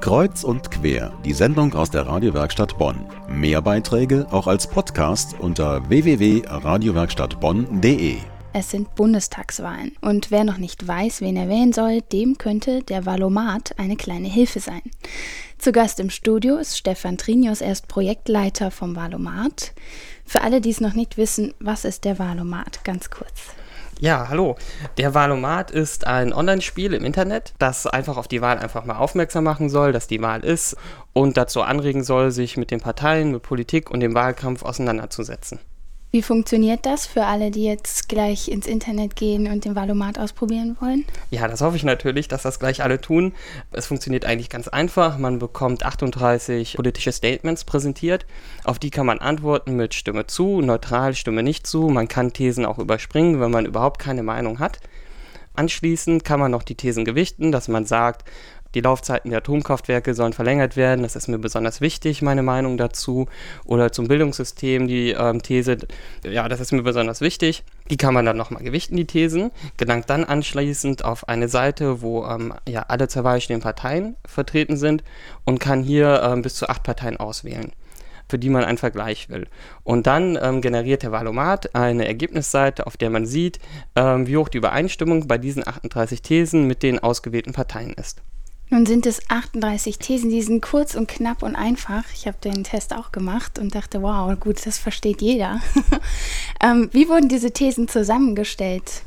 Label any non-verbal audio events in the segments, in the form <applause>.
Kreuz und quer, die Sendung aus der Radiowerkstatt Bonn. Mehr Beiträge auch als Podcast unter www.radiowerkstattbonn.de. Es sind Bundestagswahlen und wer noch nicht weiß, wen er wählen soll, dem könnte der Valomat eine kleine Hilfe sein. Zu Gast im Studio ist Stefan Trinius, er ist Projektleiter vom Valomat. Für alle, die es noch nicht wissen, was ist der Valomat? Ganz kurz. Ja, hallo. Der Wahlomat ist ein Online-Spiel im Internet, das einfach auf die Wahl einfach mal aufmerksam machen soll, dass die Wahl ist und dazu anregen soll, sich mit den Parteien, mit Politik und dem Wahlkampf auseinanderzusetzen. Wie funktioniert das für alle, die jetzt gleich ins Internet gehen und den Valomat ausprobieren wollen? Ja, das hoffe ich natürlich, dass das gleich alle tun. Es funktioniert eigentlich ganz einfach. Man bekommt 38 politische Statements präsentiert. Auf die kann man antworten mit Stimme zu, neutral, Stimme nicht zu. Man kann Thesen auch überspringen, wenn man überhaupt keine Meinung hat. Anschließend kann man noch die Thesen gewichten, dass man sagt, die Laufzeiten der Atomkraftwerke sollen verlängert werden. Das ist mir besonders wichtig, meine Meinung dazu. Oder zum Bildungssystem die ähm, These, ja, das ist mir besonders wichtig. Die kann man dann nochmal gewichten, die Thesen, gelangt dann anschließend auf eine Seite, wo ähm, ja alle Wahl stehenden Parteien vertreten sind und kann hier ähm, bis zu acht Parteien auswählen für die man einen Vergleich will. Und dann ähm, generiert der Valomat eine Ergebnisseite, auf der man sieht, ähm, wie hoch die Übereinstimmung bei diesen 38 Thesen mit den ausgewählten Parteien ist. Nun sind es 38 Thesen, die sind kurz und knapp und einfach. Ich habe den Test auch gemacht und dachte, wow, gut, das versteht jeder. <laughs> ähm, wie wurden diese Thesen zusammengestellt?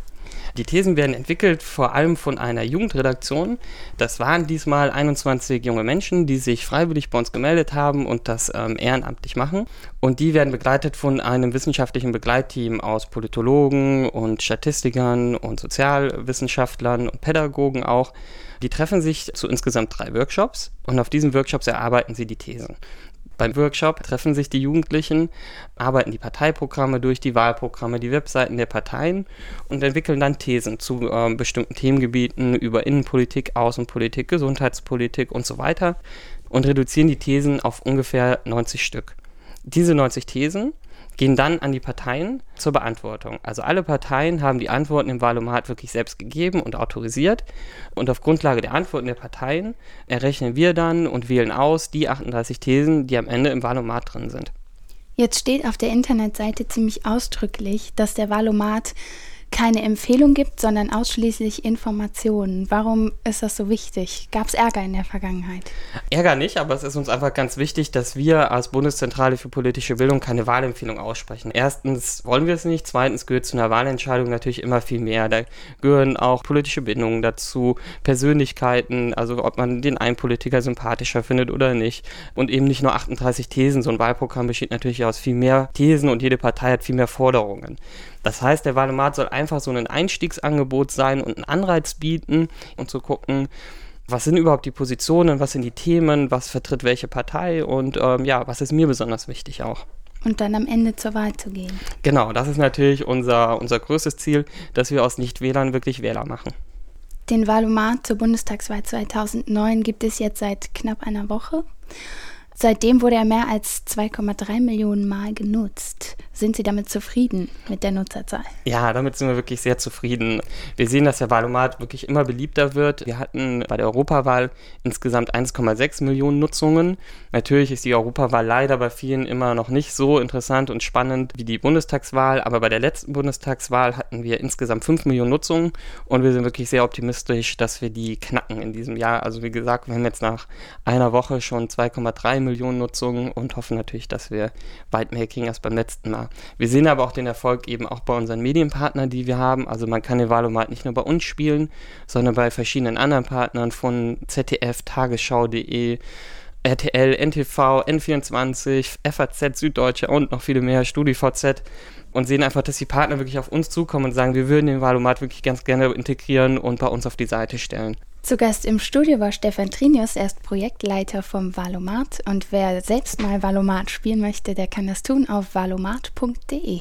Die Thesen werden entwickelt vor allem von einer Jugendredaktion. Das waren diesmal 21 junge Menschen, die sich freiwillig bei uns gemeldet haben und das ähm, ehrenamtlich machen. Und die werden begleitet von einem wissenschaftlichen Begleitteam aus Politologen und Statistikern und Sozialwissenschaftlern und Pädagogen auch. Die treffen sich zu insgesamt drei Workshops und auf diesen Workshops erarbeiten sie die Thesen. Beim Workshop treffen sich die Jugendlichen, arbeiten die Parteiprogramme durch, die Wahlprogramme, die Webseiten der Parteien und entwickeln dann Thesen zu äh, bestimmten Themengebieten über Innenpolitik, Außenpolitik, Gesundheitspolitik und so weiter und reduzieren die Thesen auf ungefähr 90 Stück. Diese 90 Thesen gehen dann an die Parteien zur Beantwortung. Also alle Parteien haben die Antworten im Wahlomat wirklich selbst gegeben und autorisiert. Und auf Grundlage der Antworten der Parteien errechnen wir dann und wählen aus die 38 Thesen, die am Ende im Wahlomat drin sind. Jetzt steht auf der Internetseite ziemlich ausdrücklich, dass der Wahlomat keine Empfehlung gibt, sondern ausschließlich Informationen. Warum ist das so wichtig? Gab es Ärger in der Vergangenheit? Ärger nicht, aber es ist uns einfach ganz wichtig, dass wir als Bundeszentrale für politische Bildung keine Wahlempfehlung aussprechen. Erstens wollen wir es nicht, zweitens gehört zu einer Wahlentscheidung natürlich immer viel mehr. Da gehören auch politische Bindungen dazu, Persönlichkeiten, also ob man den einen Politiker sympathischer findet oder nicht. Und eben nicht nur 38 Thesen. So ein Wahlprogramm besteht natürlich aus viel mehr Thesen und jede Partei hat viel mehr Forderungen. Das heißt, der Wahlomat soll einfach so ein Einstiegsangebot sein und einen Anreiz bieten und zu gucken, was sind überhaupt die Positionen, was sind die Themen, was vertritt welche Partei und ähm, ja, was ist mir besonders wichtig auch. Und dann am Ende zur Wahl zu gehen. Genau, das ist natürlich unser, unser größtes Ziel, dass wir aus Nichtwählern wirklich Wähler machen. Den Wahlomat zur Bundestagswahl 2009 gibt es jetzt seit knapp einer Woche. Seitdem wurde er mehr als 2,3 Millionen Mal genutzt. Sind Sie damit zufrieden mit der Nutzerzahl? Ja, damit sind wir wirklich sehr zufrieden. Wir sehen, dass der Wahlomat wirklich immer beliebter wird. Wir hatten bei der Europawahl insgesamt 1,6 Millionen Nutzungen. Natürlich ist die Europawahl leider bei vielen immer noch nicht so interessant und spannend wie die Bundestagswahl, aber bei der letzten Bundestagswahl hatten wir insgesamt 5 Millionen Nutzungen und wir sind wirklich sehr optimistisch, dass wir die knacken in diesem Jahr. Also wie gesagt, wir haben jetzt nach einer Woche schon 2,3 Millionen Nutzungen und hoffen natürlich, dass wir weit mehr kriegen als beim letzten Mal. Wir sehen aber auch den Erfolg eben auch bei unseren Medienpartnern, die wir haben. Also man kann den Valomat nicht nur bei uns spielen, sondern bei verschiedenen anderen Partnern von ZDF, Tagesschau.de, RTL, NTV, N24, FAZ, Süddeutsche und noch viele mehr, StudiVZ und sehen einfach, dass die Partner wirklich auf uns zukommen und sagen, wir würden den Valomat wirklich ganz gerne integrieren und bei uns auf die Seite stellen. Zu Gast im Studio war Stefan Trinius, er ist Projektleiter vom Valomat und wer selbst mal Valomat spielen möchte, der kann das tun auf valomat.de.